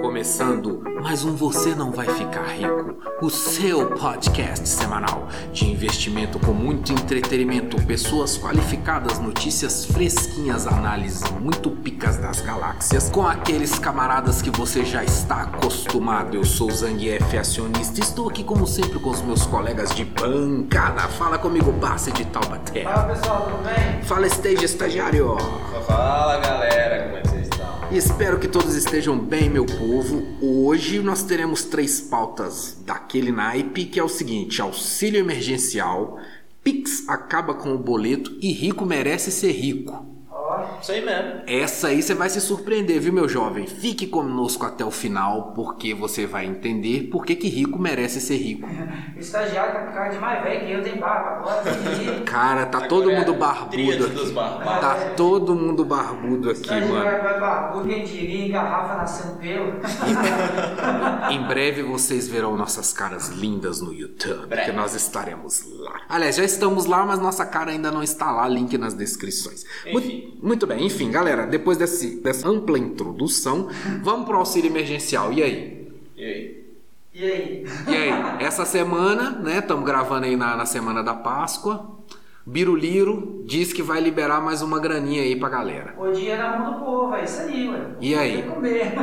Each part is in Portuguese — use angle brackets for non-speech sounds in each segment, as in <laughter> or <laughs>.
Começando mais um Você Não Vai Ficar Rico, o seu podcast semanal de investimento com muito entretenimento, pessoas qualificadas, notícias fresquinhas, análises muito picas das galáxias, com aqueles camaradas que você já está acostumado. Eu sou Zangief, acionista, estou aqui como sempre com os meus colegas de bancada. Fala comigo, Bassi de Taubaté. Fala pessoal, tudo bem? Fala, Stage Estagiário. Fala galera, espero que todos estejam bem, meu povo. Hoje nós teremos três pautas daquele naipe, que é o seguinte: auxílio emergencial, Pix acaba com o boleto e rico merece ser rico. Isso aí mesmo. Essa aí você vai se surpreender, viu, meu jovem? Fique conosco até o final, porque você vai entender por que, que rico merece ser rico. o <laughs> estagiário tá com cara de mais velho que eu, tem barba agora, <laughs> Cara, tá Agora todo é mundo barbudo aqui. Tá todo mundo barbudo aqui, mano. Estagiário vai barbudo, quem diria, garrafa nascendo pelo. <laughs> Em breve vocês verão nossas caras lindas no YouTube, Breve. que nós estaremos lá. Aliás, já estamos lá, mas nossa cara ainda não está lá, link nas descrições. Enfim. Muito, bem, enfim, galera, depois desse, dessa ampla introdução, vamos pro auxílio emergencial. E aí? E aí? E aí? E aí? Essa semana, né, estamos gravando aí na, na semana da Páscoa. Biruliro diz que vai liberar mais uma graninha aí pra galera. O dia na mão do povo, é isso aí, ué. E aí? Comer.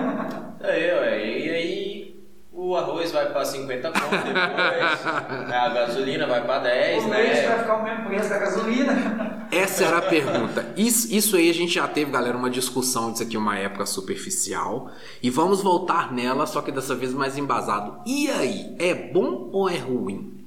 Aí, ué, e aí o arroz vai pra 50 conto depois, <laughs> a gasolina vai pra 10, o leite vai né? ficar o mesmo preço da gasolina. Essa era a pergunta. Isso, isso aí a gente já teve, galera, uma discussão disso aqui uma época superficial. E vamos voltar nela, só que dessa vez mais embasado. E aí, é bom ou é ruim?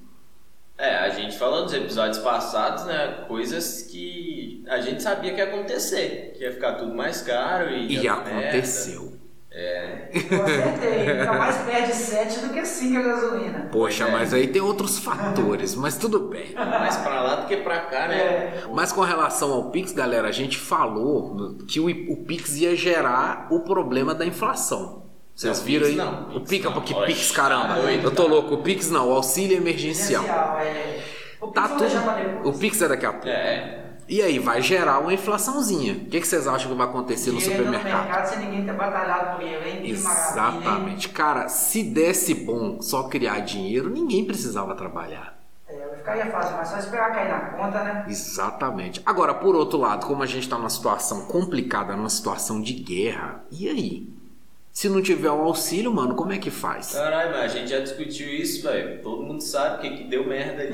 É, a gente falou nos episódios passados, né, coisas que a gente sabia que ia acontecer, que ia ficar tudo mais caro e... E dar merda. Aconteceu. Eu acertei. Fica mais perto de 7 do que 5 a gasolina. Poxa, É. mas aí tem outros fatores, mas tudo bem. Mais pra lá do que pra cá, né? É. Mas com relação ao Pix, galera, a gente falou que o, o Pix ia gerar o problema da inflação. Vocês viram aí? Pix não, o Pix não. porque Oxe, Pix, caramba. tá eu tô tá. louco. O Pix não, o auxílio emergencial. é. O Tá Pix pra tudo. O Pix é daqui a pouco. É. E aí, vai gerar uma inflaçãozinha. O que, que vocês acham que vai acontecer no supermercado? mercado sem ninguém ter batalhado por ele, hein? Exatamente. Cara, se desse bom só criar dinheiro, ninguém precisava trabalhar. É, ficaria fácil, mas só esperar cair na conta, né? Exatamente. Agora, por outro lado, como a gente está numa situação complicada, numa situação de guerra, e aí? Se não tiver o auxílio, mano, como é que faz? Caralho, mas a gente já discutiu isso, velho. Todo mundo sabe o que, que deu merda ali.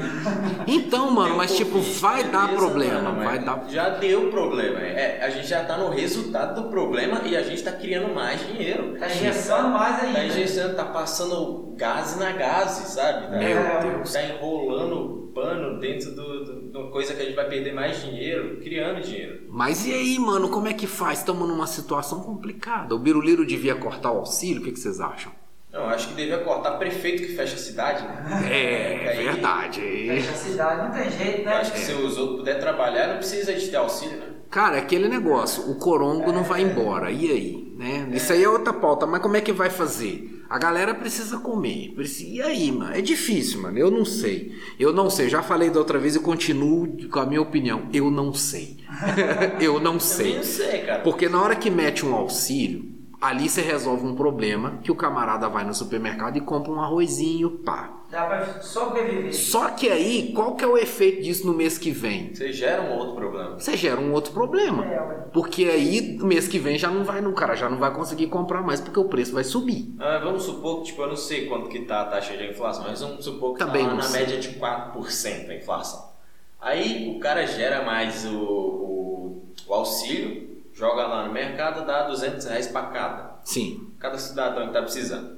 Então, mano, mas tipo, vai dar beleza, problema, mano, vai dar. Já deu problema. É, a gente já tá no resultado do problema e a gente tá criando mais dinheiro. Tá injeçando mais ainda. Tá injeçando, tá passando gás na gás, sabe? Tá, Meu É, Deus. tá enrolando pano dentro do, de uma coisa que a gente vai perder mais dinheiro, criando dinheiro. Mas e aí, mano, como é que faz? Estamos numa situação complicada. O Biruliro devia cortar o auxílio, o que, que vocês acham? Não, acho que devia cortar prefeito que fecha a cidade, né? É, Aí- verdade. Fecha a cidade, não tem jeito, Eu né? acho que se os outros puderem trabalhar, não precisa de ter auxílio, né? Cara, é aquele negócio, o corongo não vai embora. E aí? Né? Isso aí é outra pauta, mas como é que vai fazer? A galera precisa comer. Precisa... E aí, mano? É difícil, mano. Eu não sei. Eu não sei. Já falei da outra vez e continuo com a minha opinião. Eu não sei. <laughs> eu não Eu sei. não sei, cara. Porque na hora que mete um auxílio, ali você resolve um problema que o camarada vai no supermercado e compra um arrozinho, pá. Dá pra sobreviver. Só que aí, qual que é o efeito disso no mês que vem? Você gera um outro problema. Você gera um outro problema. É, ué. Porque aí, no mês que vem, já não vai, no cara já não vai conseguir comprar mais, porque o preço vai subir. Ah, vamos supor que, tipo, eu não sei quanto que tá a taxa de inflação, mas vamos supor que Também tá não na sei. média de 4% a inflação. Aí o cara gera mais o, o, o auxílio, joga lá no mercado, dá 200 reais pra cada. Sim. Cada cidadão que tá precisando.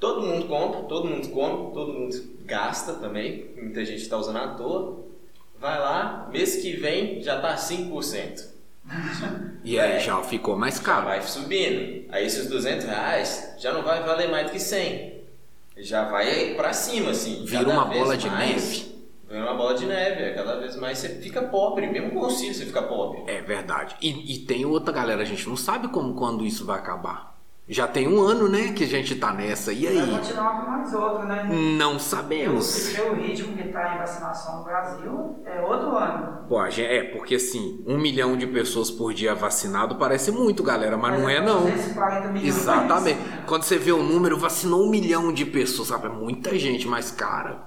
Todo mundo compra, todo mundo come, todo mundo gasta também, muita gente tá usando à toa. Vai lá, mês que vem já tá 5%. <laughs> E aí É. já ficou mais caro. vai subindo. Aí esses 200 reais já não vai valer mais do que 100. Já vai pra cima, assim. Vira uma bola de mais, neve. Vira uma bola de neve. é, Cada vez mais você fica pobre. Mesmo com auxílio você fica pobre. É verdade. E, e tem outra galera, a gente não sabe como quando isso vai acabar. Já tem um ano, né, que a gente tá nessa. E Vai aí? continuar com mais outro, né? Não sabemos. Porque o ritmo que está em vacinação no Brasil é outro ano. Pô, a gente- é, porque assim, um milhão de pessoas por dia vacinado parece muito, galera, mas não é não. 240 milhões. Exatamente. Quando você vê o número, vacinou um milhão de pessoas, sabe? É muita gente, mas, cara,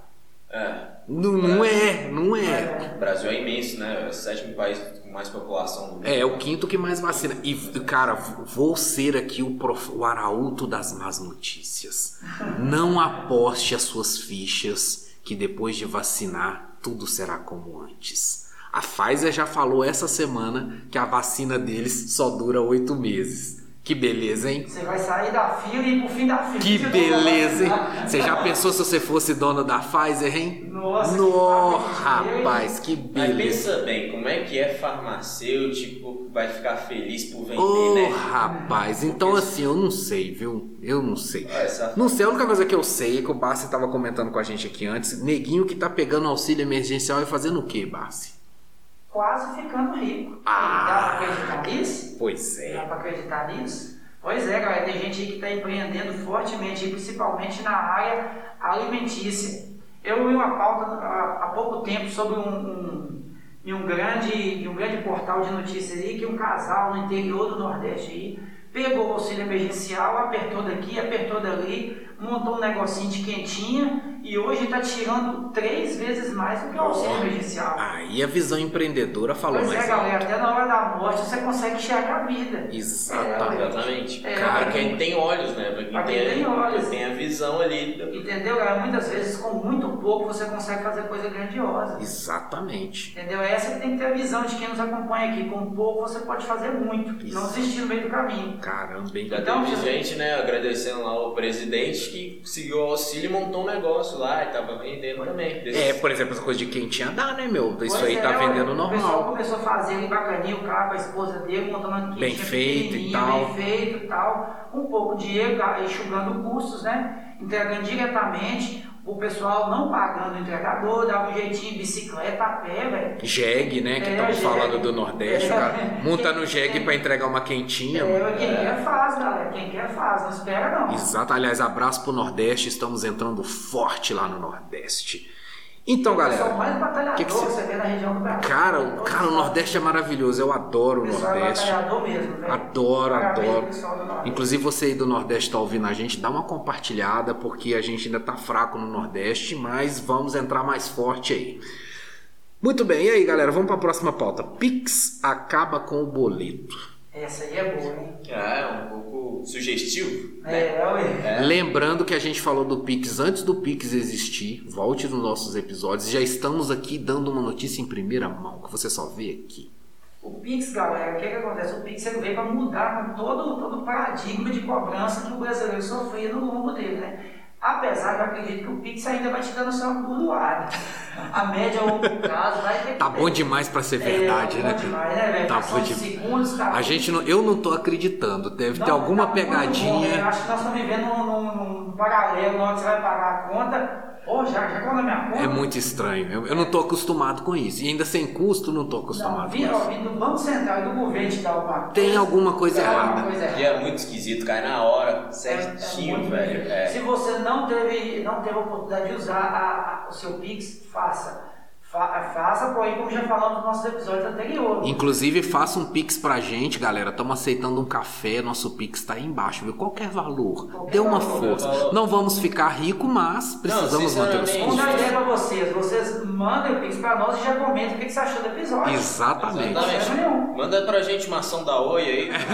É. não, não é, não é. O Brasil é imenso, né? É o sétimo país mais população do mundo. É, é o quinto que mais vacina. E, cara, vou ser aqui o, prof- o arauto das más notícias. Não aposte as suas fichas que depois de vacinar, tudo será como antes. A Pfizer já falou essa semana que a vacina deles só dura oito meses. Que beleza, hein? Você vai sair da fila e ir pro fim da fila. Que Você beleza, hein? <laughs> Você já pensou se você fosse dona da Pfizer, hein? Nossa, que papo de rapaz, que Mas beleza. pensa bem, como é que é farmacêutico vai ficar feliz por vender, Ô, né? rapaz, então assim, eu não sei, viu? Eu não sei. Essa- Não sei, a única coisa que eu sei é que o Bassi tava comentando com a gente aqui antes, neguinho que tá pegando auxílio emergencial e fazendo o quê, Bassi? Quase ficando rico. Ah. Dá pra acreditar nisso? Pois Dá é. pra acreditar nisso? Pois é, galera, tem gente aí que está empreendendo fortemente, principalmente na área alimentícia. Eu vi uma pauta há, há pouco tempo sobre um, um, em um grande, um grande portal de notícias aí que um casal no interior do Nordeste aí pegou o auxílio emergencial, apertou daqui, apertou dali, montou um negocinho de quentinha e hoje está tirando três vezes mais do que o auxílio emergencial. Aí a visão empreendedora falou Pois mais é, alto. galera, até na hora da morte você consegue enxergar a vida. Exatamente. Exatamente. É, Pra cara. quem tem olhos, né? Pra quem, Pra quem tem, tem olhos. tem a visão ali. Entendeu, galera? Muitas vezes, com muito pouco, você consegue fazer coisa grandiosa. Exatamente. Entendeu? Essa que tem que ter a visão de quem nos acompanha aqui. Com pouco, você pode fazer muito. e Não Isso. desistir no meio do caminho. Caramba, hein? Já teve gente, né, agradecendo lá o presidente que seguiu o auxílio e montou um negócio lá e tava vendendo também. É, por exemplo, essa coisa de quentinha dá, né, meu? Isso Pois aí é, tá olha, vendendo O pessoal normal. começou a fazer ali bacaninha, o cara com a esposa dele, montando uma Bem feito e tal. Bem feito e tal. Um pouco de dinheiro, ga- enxugando custos, né? Entregando diretamente. O pessoal não pagando o entregador, dava um jeitinho, bicicleta, a pé, velho. jegue, né? Que É, estamos jegue. falando do Nordeste. É. Cara monta no jegue pra entregar uma quentinha. mano. É, quem quer faz, galera. Quem quer faz, não espera não. Exato. Aliás, abraço pro Nordeste. Estamos entrando forte lá no Nordeste. Então, O galera. mais batalhador que que, que cê- você vê na região do Brasil. Cara, o- cara, o. Nordeste é maravilhoso. Eu adoro O o é Nordeste. batalhador mesmo, velho. Adoro, adoro. Inclusive você aí do Nordeste tá ouvindo a gente, dá uma compartilhada, porque a gente ainda tá fraco no Nordeste, mas vamos entrar mais forte aí. Muito bem, e aí galera, vamos pra próxima pauta. Pix acaba com o boleto. Essa aí é boa, hein? Ah, é um pouco sugestivo, né? É, ué. É. Lembrando que a gente falou do Pix antes do Pix existir, volte nos nossos episódios, já estamos aqui dando uma notícia em primeira mão, que você só vê aqui. O Pix, galera, o que, que acontece? O Pix ele veio para mudar com todo, todo o paradigma de cobrança que o brasileiro sofria no longo dele, né? Apesar que eu acredito que o Pix ainda vai te dando sua burdoada. A média ou o prazo vai ter Tá ter. bom demais pra ser verdade, é, tá né? bom demais, né, velho? Tá Fração bom de segundos, cara. A gente não, eu não tô acreditando, deve ter Não, alguma tá bom, pegadinha. né? Eu acho que nós estamos vivendo num, num- num paralelo, na hora que você vai pagar a conta. Ô, já, já conta a minha conta. É muito estranho. Eu, eu não tô acostumado com isso. E ainda sem custo, não tô Não, acostumado com isso. vindo do Banco Central e do governo te dar alguma coisa. Tem alguma coisa errada. coisa E é muito esquisito, cai na hora, certinho, É, é velho. É. Se você não teve, não teve a oportunidade de usar a- a- o seu Pix, faça. Fa- faça, porém, como já falamos nos nossos episódios anteriores. Inclusive, faça um Pix pra gente, galera. Estamos aceitando um café. Nosso Pix tá aí embaixo, viu? Qualquer valor. Qualquer Dê uma valor. força. Não vamos ficar rico, mas precisamos manter os sinceramente, Vamos dar custos. ideia pra vocês. Vocês mandem o Pix pra nós e já comentem o que que você achou do episódio. Exatamente. Exatamente. Manda pra gente uma ação da Oi aí. <laughs>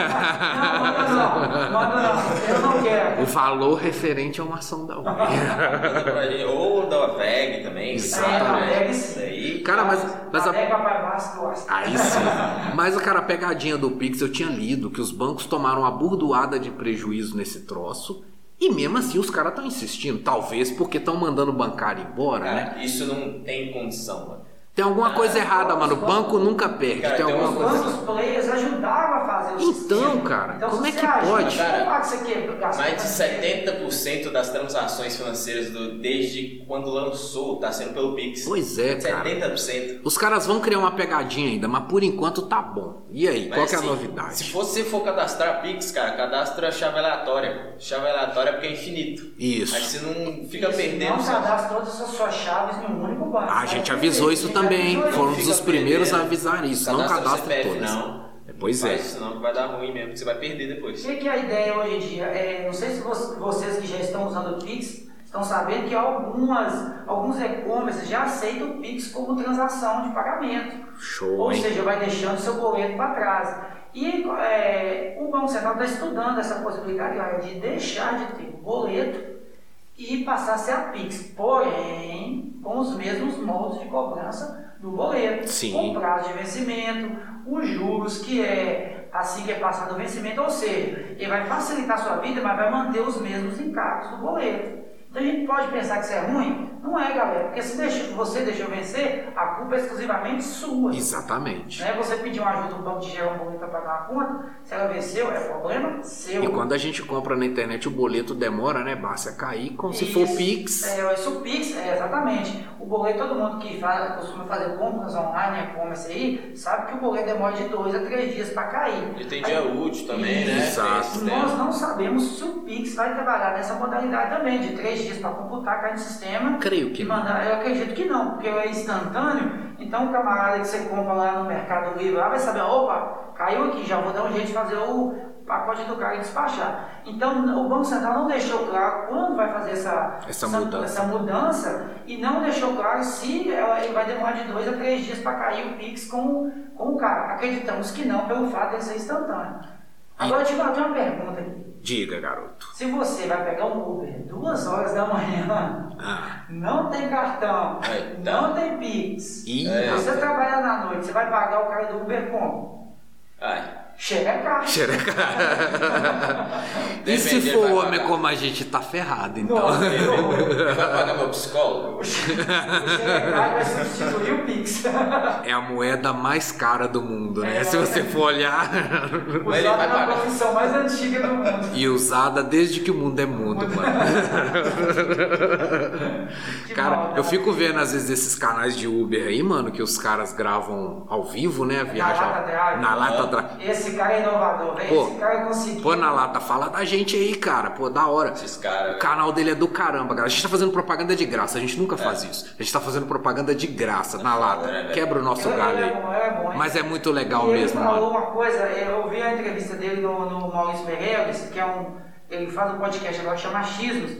Não, manda não. Manda não. Eu não quero. O valor referente a uma ação da Oi. Manda pra gente. Ou da VEG também. Exatamente. né? Aí. Cara, mas, mas a. Aí sim. Mas, cara, a pegadinha do Pix, eu tinha lido que os bancos tomaram uma burdoada de prejuízo nesse troço. E mesmo assim os caras estão insistindo. Talvez porque estão mandando o bancário embora, né? Cara, isso não tem condição, mano. Tem alguma coisa errada, mano. O banco nunca perde. Cara, tem alguma Os coisa. bancos players ajudaram a fazer o Então, sistema. cara, então, como é que ajuda, pode? É gastar Mais de tanto dinheiro? 70% das transações financeiras do- desde quando lançou tá sendo pelo Pix. Pois é, cara. 70%. Os caras vão criar uma pegadinha ainda, mas por enquanto tá bom. E aí, qual Mas, que é a assim, novidade? Se você for cadastrar Pix, cara, cadastra chave aleatória. Chave aleatória porque é infinito. Aí Isso. você não fica Isso, perdendo. Não cadastra todas as suas chaves em um único banco. A gente avisou isso gente também, Foram dos primeiros a avisar isso. Não o cadastra CPF, todas. Não. É, Pois Faz é. isso não, que vai dar ruim mesmo, que você vai perder O depois. que, que é a ideia hoje em dia? É, não sei se vo- vocês que já estão usando o Pix estão sabendo que algumas, alguns e-commerce já aceitam o Pix como transação de pagamento. Show, Ou hein? seja, vai deixando seu boleto para trás. E é, o Banco Central está estudando essa possibilidade de deixar de ter boleto e passar a ser a Pix, porém com os mesmos modos de cobrança do boleto, Sim. com prazo de vencimento, os juros que é assim que é passado o vencimento, ou seja, ele vai facilitar a sua vida, mas vai manter os mesmos encargos do boleto. Então a gente pode pensar que isso é ruim? Não é, galera, porque se deixou- você deixou vencer, a culpa é exclusivamente sua. Exatamente. Né? Você pediu uma ajuda do banco de gerar um boleto para pagar uma conta, se ela venceu, é problema seu. E quando a gente compra na internet, o boleto demora, né? Basta cair, como se for Isso. Pix. É, isso o Pix, é, exatamente. O boleto, todo mundo que faz, costuma fazer compras online, e-commerce aí, sabe que o boleto demora de dois a três dias para cair. E tem Aí- dia útil também, né? Exato. Nós não sabemos se o Pix vai trabalhar nessa modalidade também, de três dias para computar, cair no sistema Creio que mandar. Eu acredito que não, porque é instantâneo. Então o camarada que você compra lá no Mercado Livre lá vai saber, opa, caiu aqui, já vou dar um jeito de fazer o pacote do cara e despachar. Então o Banco Central não deixou claro quando vai fazer essa, Essa mudança. essa mudança e não deixou claro se ela, ele vai demorar de dois a três dias para cair o Pix com, com o cara. Acreditamos que não, pelo fato de ser instantâneo. Agora eu te eu tenho uma pergunta aqui. Diga, garoto. Se você vai pegar um Uber duas horas da manhã, Ah. não tem cartão, não tem Pix, É. você rapaz. trabalhar na noite, você vai pagar o cara do Uber como? Ai. Xerecar. Xereca. <laughs> e se for homem pagar. como a gente, tá ferrado, então. Nossa, horror. Ele vai pagar meu psicólogo? <laughs> O Xerecar vai substituir o Pix. É a moeda mais cara do mundo, né? É. Se você for olhar. Vai na pagar. profissão mais antiga do mundo. e usada desde que o mundo é mundo, mano. <laughs> Que Cara, mal, eu né? fico vendo às vezes esses canais de Uber aí, mano, que os caras gravam ao vivo, né? Lata drive. na lata drive. Esse cara é inovador, velho. Pô, Esse cara conseguiu. Pô, na lata, fala da gente aí, cara. Pô, da hora. Esses caras. O canal dele é do caramba, cara. A gente tá fazendo propaganda de graça, a gente nunca É. faz isso. A gente tá fazendo propaganda de graça, na lata. né, velho? Quebra o nosso Ele- galho ele é aí. bom, ele é bom? Mas é muito legal E ele mesmo, falou mano. uma coisa, eu ouvi a entrevista dele no, no Maurício Meirelles, que é um. Ele faz um podcast agora que chama Achismos.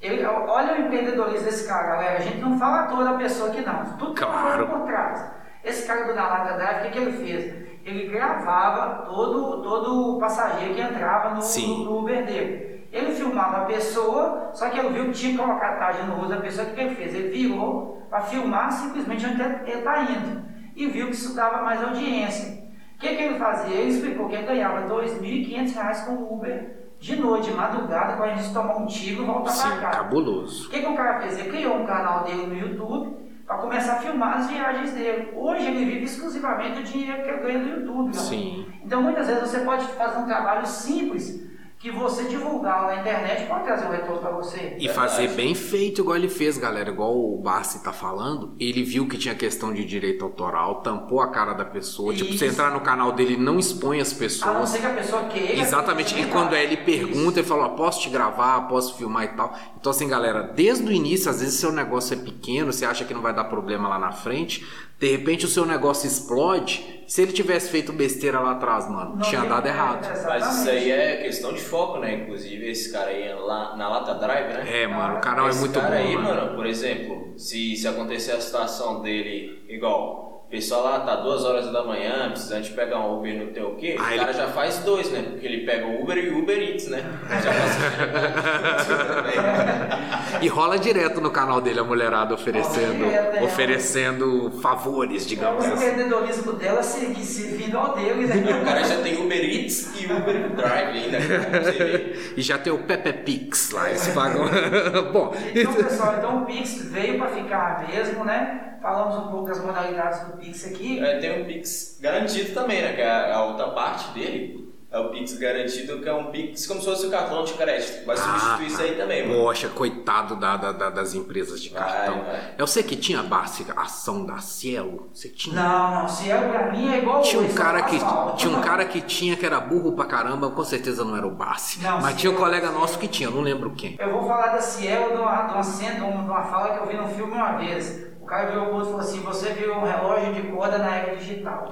Ele, olha o empreendedorismo desse cara, galera. A gente não fala toda a pessoa aqui não. Tudo Claro. por trás. Esse cara do Nalata Drive, o que, que ele fez? Ele gravava todo, todo passageiro que entrava no, Sim. no Uber dele. Ele filmava a pessoa, só que ele viu que tinha que colocar a tarja no rosto da pessoa, o que, ele fez? Ele virou para filmar simplesmente onde ele está indo. E viu que isso dava mais audiência. O que, que ele fazia? Ele explicou que ele ganhava 2.500 reais com o Uber de noite, de madrugada, quando a gente tomar um tiro e voltar para casa. cabuloso. O que, que o cara fez? Ele criou um canal dele no YouTube para começar a filmar as viagens dele. Hoje ele vive exclusivamente do dinheiro que ele ganha do YouTube. Sim. Então muitas vezes você pode fazer um trabalho simples que você divulgar na internet pode trazer um retorno para você. E fazer bem feito igual ele fez, galera. Igual o Bassi tá falando. Ele viu que tinha questão de direito autoral, tampou a cara da pessoa. Tipo, você Isso. entrar no canal dele, não expõe as A não pessoas. ser que a pessoa queira. Exatamente, e quando ele pergunta, ele fala, ó, posso te gravar, posso filmar e tal. Então assim, galera, desde o início, às vezes seu negócio é pequeno, você acha que não vai dar problema lá na frente, de repente o seu negócio explode. Se ele tivesse feito besteira lá atrás, mano, Não tinha dado é, errado. Mas isso aí é questão de foco, né? Inclusive, esse cara aí é lá na Lata Drive, né? É, mano, o canal é Esse muito bom, cara aí, mano. mano, por exemplo, se, se acontecer a situação dele igual. O pessoal lá tá duas horas da manhã, precisando de pegar um Uber não tem o quê, Ah, o ele- cara já faz dois, né? Porque ele pega o Uber e o Uber Eats, né? <laughs> Já faz também. <laughs> E rola direto no canal dele a mulherada oferecendo, direto, é. oferecendo favores, É digamos o assim. empreendedorismo dela seguir servindo ao dele, O né? cara já tem Uber Eats e Uber Drive ainda. ver. <laughs> E já tem o Pepe Pix lá, esse pagam. <laughs> Bom. Então, pessoal, então o Pix veio para ficar mesmo, né? Falamos um pouco das modalidades do Pix aqui. É, tem um Pix garantido também, né? Que é a outra parte dele. É o Pix garantido, que é um Pix como se fosse o cartão de crédito. Vai substituir Ah, isso aí também, mano. Poxa, coitado da, da- da- das empresas de Vai, cartão. vai. Eu sei que tinha base, ação da Cielo. Você tinha? Não, não, Cielo pra mim é igual Tinha um hoje, cara que tinha um cara que tinha que era burro pra caramba, com certeza não era o Bassi. Não, mas sim, tinha um colega nosso que tinha, não lembro quem. Eu vou falar da Cielo de uma, de uma cena, de uma fala que eu vi no filme uma vez. O cara virou o outro e falou assim: Você virou um relógio de corda na era digital.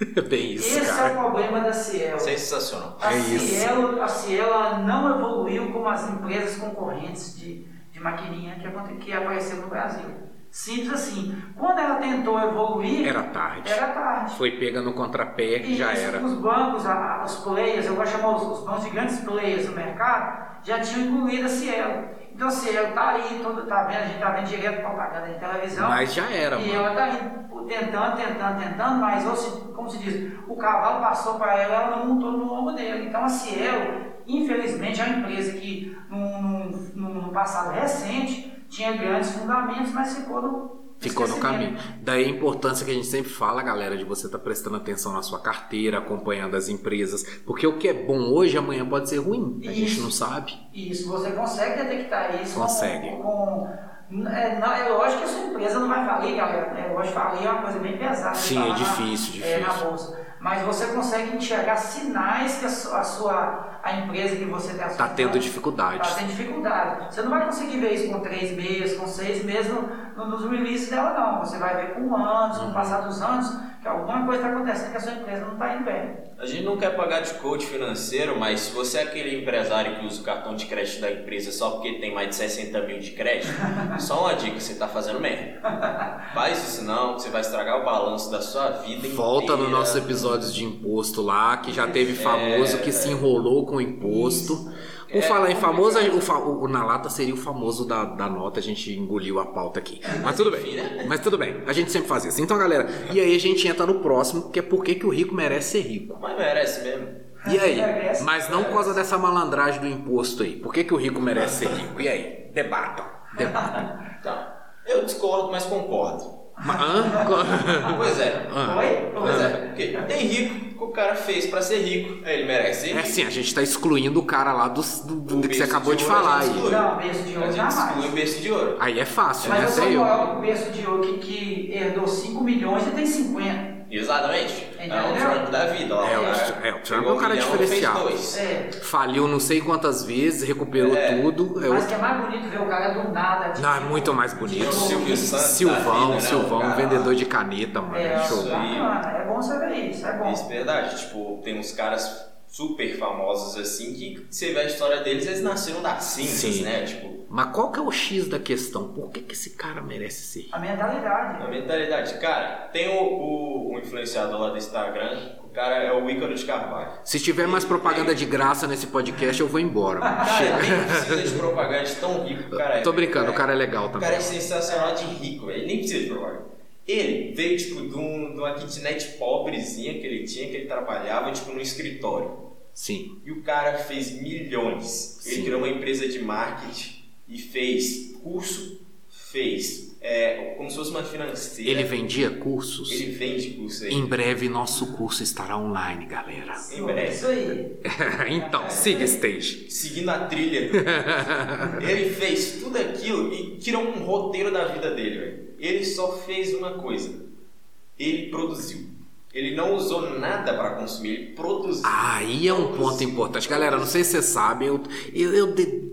<laughs> Bem isso, Esse é o cara. problema da Cielo. Sensacional. A É isso. Cielo, a Cielo não evoluiu como as empresas concorrentes de, de maquininha que, que apareceram no Brasil. Simples assim. Quando ela tentou evoluir, Era tarde. era tarde. Foi pega no contrapé, E já isso, era. Os bancos, a- os players, eu vou chamar os, os bancos de grandes players do mercado, já tinham incluído a Cielo. Então a Cielo tá aí, todo, tá vendo, a gente tá vendo direto propaganda em televisão. Mas já era, E mano. ela tá indo, tentando, tentando, tentando, mas ou se- como se diz, o cavalo passou para ela, ela não montou no ombro dele. Então a Cielo, infelizmente, é uma empresa que num, num- num- no passado recente tinha grandes fundamentos, mas ficou no. Ficou no caminho. Daí a importância que a gente sempre fala, galera, de você estar prestando atenção na sua carteira, acompanhando as empresas. Porque o que é bom hoje, amanhã pode ser ruim. A gente Isso. não sabe. Isso, você consegue detectar isso. com- Consegue. Com, é, não, é lógico que a sua empresa não vai falir, galera. É lógico que falir é uma coisa bem pesada. Sim, é na- difícil, é, na difícil. bolsa. Mas você consegue enxergar sinais que a sua, a, sua- a empresa que você tem Tá tendo dificuldades. Está tendo dificuldade. Você não vai conseguir ver isso com três meses, com seis meses no, no- nos releases dela, não. Você vai ver com anos, Uhum. com o passar dos anos, que alguma coisa está acontecendo que a sua empresa não está indo bem. A gente não quer pagar de coach financeiro, mas se você é aquele empresário que usa o cartão de crédito da empresa só porque tem mais de 60 mil de crédito, <laughs> só uma dica, você tá fazendo merda. Faz isso não, que você vai estragar o balanço da sua vida Volta inteira. no nossos episódios de imposto lá, que já teve famoso que se enrolou com o imposto. Por É falar em famoso, o, fa- o- o na lata seria o famoso da, da nota, a gente engoliu a pauta aqui. Mas tudo bem. né? Mas tudo bem, a gente sempre faz isso. Então, galera, e aí a gente entra no próximo, que é por que o rico merece ser rico. Mas merece mesmo. E aí? Mas não por causa dessa malandragem do imposto aí. Por que, que o rico merece ser rico? E aí? Debatam. Debatam. <laughs> Então, eu discordo, mas concordo. Mas? <laughs> Pois é. Ah. Oi? Pois é, porque tem rico que o cara fez pra ser rico, aí ele merece ser É rico. assim, a gente tá excluindo o cara lá do, do- do que você acabou de de a falar aí. exclui. Não, berço de A ouro gente exclui o berço de ouro. Aí é fácil, né? Mas eu sou maior o berço de ouro que, que herdou 5 milhões e tem 50. Exatamente. É o Entendeu? Trump da vida. Ó, É, o- cara é, o Trump é um cara diferenciado. É. Faliu não sei quantas vezes, recuperou É. tudo. É Mas o- que é mais bonito ver o cara do nada. tipo, Não, é muito mais bonito. Silvio Santos Silvão, vida, né, Silvão, o cara? vendedor de caneta, mano. É, show. isso aí. É bom você ver isso, é bom. Isso é verdade. Tipo, tem uns caras super famosos assim que você vê a história deles, eles nasceram das cinzas, Sim. né? Tipo, Mas qual que é o X da questão? Por que, que esse cara merece ser? A mentalidade. a mentalidade. Cara, tem o, o, o influenciador lá do Instagram, o cara é o Ícaro de Carvalho. Se tiver mais propaganda de graça nesse podcast, eu vou embora. mano. <laughs> Cara, Chega. nem precisa de propaganda de tão rico que o cara é. Tô brincando, o cara é legal O também. cara é sensacional de rico, velho. Ele nem precisa de propaganda. Ele veio, tipo, de, um, de uma kitnet pobrezinha que ele tinha, que ele trabalhava, tipo, no escritório. Sim. E o cara fez milhões. Ele Sim. criou uma empresa de marketing e fez curso, fez é, como se fosse uma financeira. Ele vendia cursos. Ele vende curso aí. Em breve nosso curso estará online, galera. Em breve. Isso aí. <laughs> então, siga stage. Seguindo a trilha. <laughs> ele fez tudo aquilo e tirou um roteiro da vida dele, velho. Ele só fez uma coisa. Ele produziu. Ele não usou nada para consumir, ele produziu. Aí é um ponto importante. Galera, não sei se vocês sabem, eu, eu, eu de-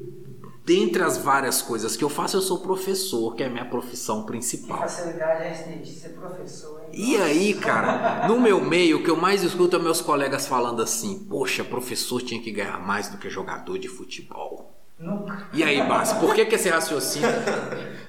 dentre as várias coisas que eu faço, eu sou professor, que é a minha profissão Que principal. facilidade é esse de ser professor, hein? E aí, cara, no meu meio, o que eu mais escuto é meus colegas falando assim: Poxa, professor tinha que ganhar mais do que jogador de futebol. Nunca. E aí, Bas, por que, que esse raciocínio?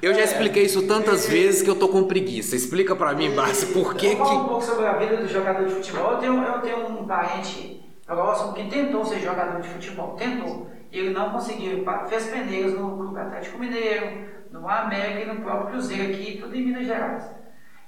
Eu já expliquei isso tantas vezes que eu tô com preguiça. Explica pra mim, Bas, por que falar um que. pouco sobre a vida do jogador de futebol. Eu tenho, eu tenho um parente próximo que tentou ser jogador de futebol. Tentou. E ele não conseguiu. Fez peneiras no Clube Atlético Mineiro, no América e no próprio Cruzeiro aqui, tudo em Minas Gerais.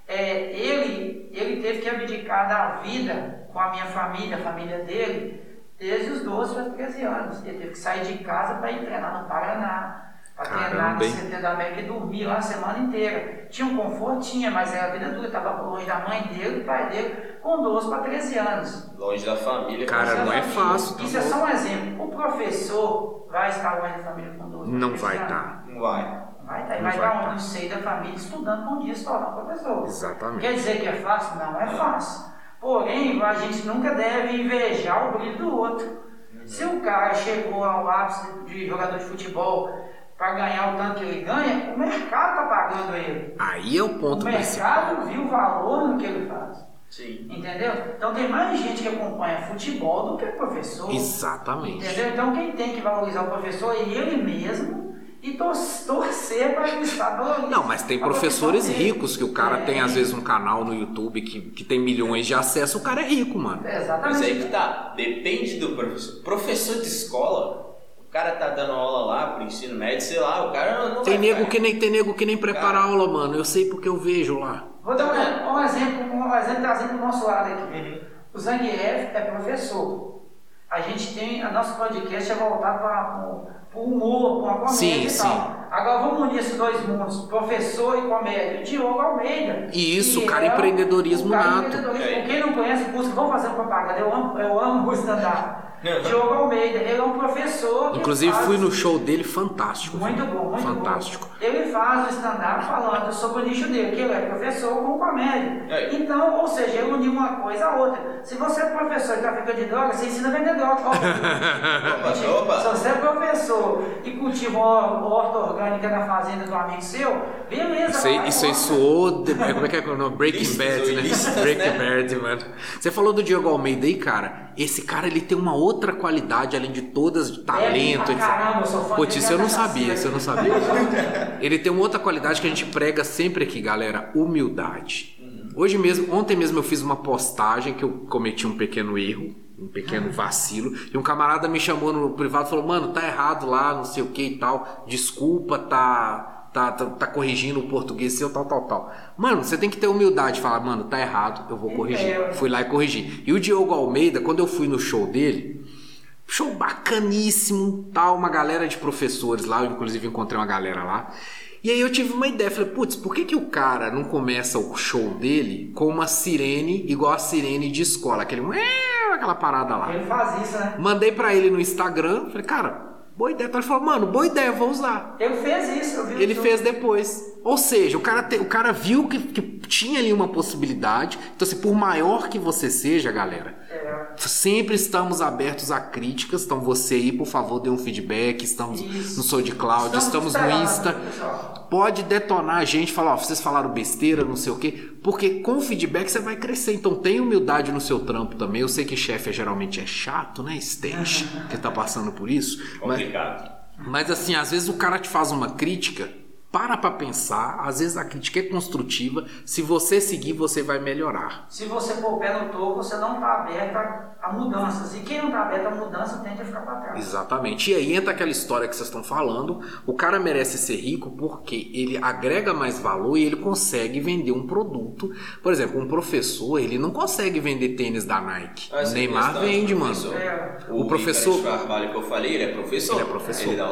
É, ele, ele teve que abdicar da vida com a minha família, a família dele, desde os 12 para 13 anos. Ele teve que sair de casa para ir treinar no Paraná, para treinar no? CT da América e dormir lá a semana inteira. Tinha um conforto? Tinha, mas era a vida dura, estava longe da mãe dele, do pai dele, com 12 para 13 anos. Longe da família. Cara, não é família. fácil, tá Isso é só um exemplo. O professor vai estar longe da família com 12 Não 13 vai anos? estar. Não vai. Vai estar. E Não vai vai estar tá. onde? No seio da família, estudando com um dia se tornar professor. Exatamente. Quer dizer que é fácil? Não é fácil. Porém, a gente nunca deve invejar o brilho do outro. Se o cara chegou ao ápice de jogador de futebol para ganhar o tanto que ele ganha, o mercado está pagando ele. Aí é o ponto o principal. mercado viu o valor no que ele faz. Sim. Entendeu? Então tem mais gente que acompanha futebol do que professor. Exatamente. Entendeu? Então quem tem que valorizar o professor é ele mesmo e tor- torcer para que o Estado valorize. Não, mas tem professores ricos que o cara É, tem às vezes um canal no YouTube que, que tem milhões de acesso, o cara é rico, mano. Exatamente. Mas aí que tá, depende do professor. Professor de escola, o cara tá dando aula lá pro ensino médio, sei lá, o cara não Tem vai nego ficar- que nem tem nego que nem prepara Cara. aula, mano. Eu sei porque eu vejo lá. Vou dar um, um exemplo, um exemplo trazendo do nosso lado aqui. Uhum. O Zangief é professor. A gente tem, a nosso podcast é voltado para o humor, para a comédia Sim, e sim. tal. Agora vamos unir esses dois mundos, professor e comédia. Diogo Almeida. E isso, cara, é empreendedorismo o cara nato. empreendedorismo. É. Quem não conhece, busca, vamos fazer propaganda. Eu amo, eu amo o stand-up. Diogo Almeida, ele é um professor. Inclusive faz- fui no show dele, fantástico. muito bom, muito Fantástico. bom. Ele faz o stand-up falando sobre o nicho dele, que ele é professor com comédia. É. Então, ou seja, ele uniu uma coisa à outra. Se você é professor e trafica de droga, você ensina a vender droga. <laughs> Opa, opa. Se você é professor e cultiva uma horta orgânica na fazenda do amigo seu, beleza. Isso aí, isso aí soou. de- Como é que é o nome? Breaking Bad, né? <laughs> Breaking né? Bad, mano. Você falou do Diogo Almeida aí, cara. Esse cara, ele tem uma outra qualidade, além de todas, de talento. etc. caramba, Putz, isso eu não é sabia, isso eu não sabia. <laughs> Ele tem uma outra qualidade que a gente prega sempre aqui, galera: humildade. Hoje mesmo, ontem mesmo eu fiz uma postagem que eu cometi um pequeno erro, um pequeno vacilo, e um camarada me chamou no privado e falou: Mano, tá errado lá, não sei o que e tal, desculpa, tá. Tá, tá, tá corrigindo o português seu, tal, tal, tal. Mano, você tem que ter humildade de falar, mano, tá errado, eu vou corrigir. É. Fui lá e corrigi. E o Diogo Almeida, quando eu fui no show dele, Show bacaníssimo, tal, uma galera de professores lá, eu inclusive encontrei uma galera lá. E aí eu tive uma ideia, falei, putz, por que, que o cara não começa o show dele com uma sirene igual a sirene de escola, aquele aquela parada lá. Ele faz isso, né? Mandei pra ele no Instagram, falei, cara, boa ideia. Ele falou, mano, boa ideia, vou usar. Ele fez isso, eu vi Ele fez depois. Ou seja, o cara, te- o cara viu que, que tinha ali uma possibilidade. Então, assim, por maior que você seja, galera, É. Sempre estamos abertos a críticas, então você aí, por favor, dê um feedback. Estamos Isso. no SoundCloud, estamos, no esperando, Insta. Pode detonar a gente, falar, ó, vocês falaram besteira, não sei o quê, porque com o feedback você vai crescer. Então tem humildade no seu trampo também. Eu sei que chefe é, geralmente é chato, né, Stage, que tá passando por isso. Mas, Complicado. mas assim, às vezes o cara te faz uma crítica, para pra pensar, às vezes a crítica é construtiva. Se você seguir, você vai melhorar. Se você pôr o pé no topo, você não está aberto a, mudanças. E quem não está aberto a mudança tende a ficar para trás. Exatamente. E aí entra aquela história que vocês estão falando. O cara merece ser rico porque ele agrega mais valor e ele consegue vender um produto. Por exemplo, um professor, ele não consegue vender tênis da Nike. Essa o Neymar vende, mano. professor. É. O professor- Ricardo Carvalho que eu falei, ele é professor. Ele é professor. Ele dá,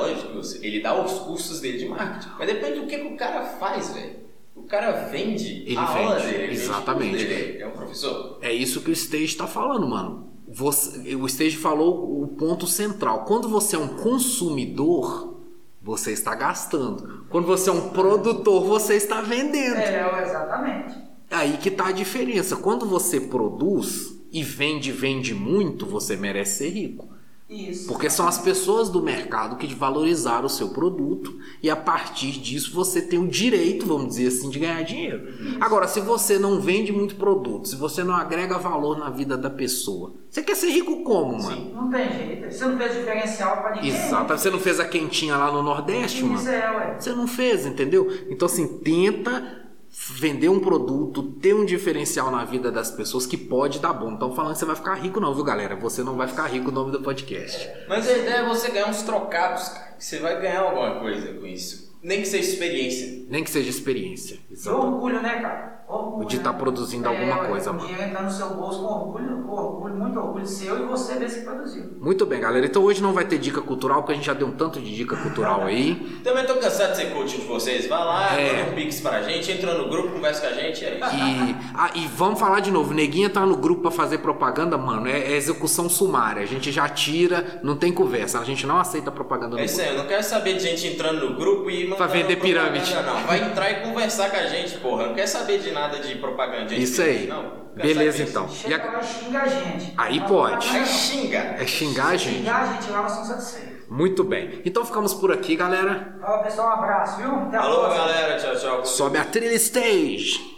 ele dá os cursos dele de marketing. Mas depende do que, que o cara faz, velho. O cara vende Ele a aula vende, dele. exatamente. dele. É um professor. É isso que o Stage está falando, mano. Você- o Stage falou o ponto central. Quando você é um consumidor, você está gastando. Quando você é um produtor, você está vendendo. É, exatamente. Aí que tá a diferença. Quando você produz e vende, vende muito, você merece ser rico. Isso. Porque são as pessoas do mercado que valorizaram o seu produto e a partir disso você tem o direito, vamos dizer assim, de ganhar dinheiro. Agora, se você não vende muito produto, se você não agrega valor na vida da pessoa, você quer ser rico como, mano? Não tem jeito. Você não fez diferencial para ninguém. Exato. Você não fez a quentinha lá no Nordeste, mano? Isso é, ué. Você não fez, entendeu? Então, assim, tenta vender um produto, ter um diferencial na vida das pessoas que pode dar bom. Então, falando que você vai ficar rico, não, viu, galera? Você não vai ficar rico no nome do podcast. Mas a ideia é você ganhar uns trocados, cara. Você vai ganhar alguma coisa com isso. Nem que seja experiência. Nem que seja experiência. Exatamente. orgulho, né, cara? Orgulho, de estar né? produzindo É, alguma ué, coisa, O mano. dinheiro entrar no seu bolso com orgulho, com orgulho, muito orgulho seu e você mesmo que produziu. Muito bem, galera. Então hoje não vai ter dica cultural, porque a gente já deu um tanto de dica cultural aí. <laughs> Também tô cansado de ser coach de vocês. Vai lá, É. manda um pix pra gente, entra no grupo, conversa com a gente, é isso. E, ah, e vamos falar de novo, neguinha tá no grupo pra fazer propaganda, mano, é, é execução sumária. A gente já tira, não tem conversa, a gente não aceita propaganda no É isso aí, eu não quero saber de gente entrando no grupo e mandando vender propaganda, pirâmide. Não, vai entrar e conversar com a gente, porra. Eu não quero saber de nada de propaganda. de Isso pirâmide, aí. Não. Beleza, então. disso. E a- Chega lá e xinga a gente. Aí Não pode. Aí xinga. É xingar a gente. Xingar a gente lá, nós somos satisfeitos. Muito bem. Então ficamos por aqui, galera. Fala pessoal, um abraço, viu? Até a Alô, próxima. galera. Tchau, tchau. Sobe a trilha stage.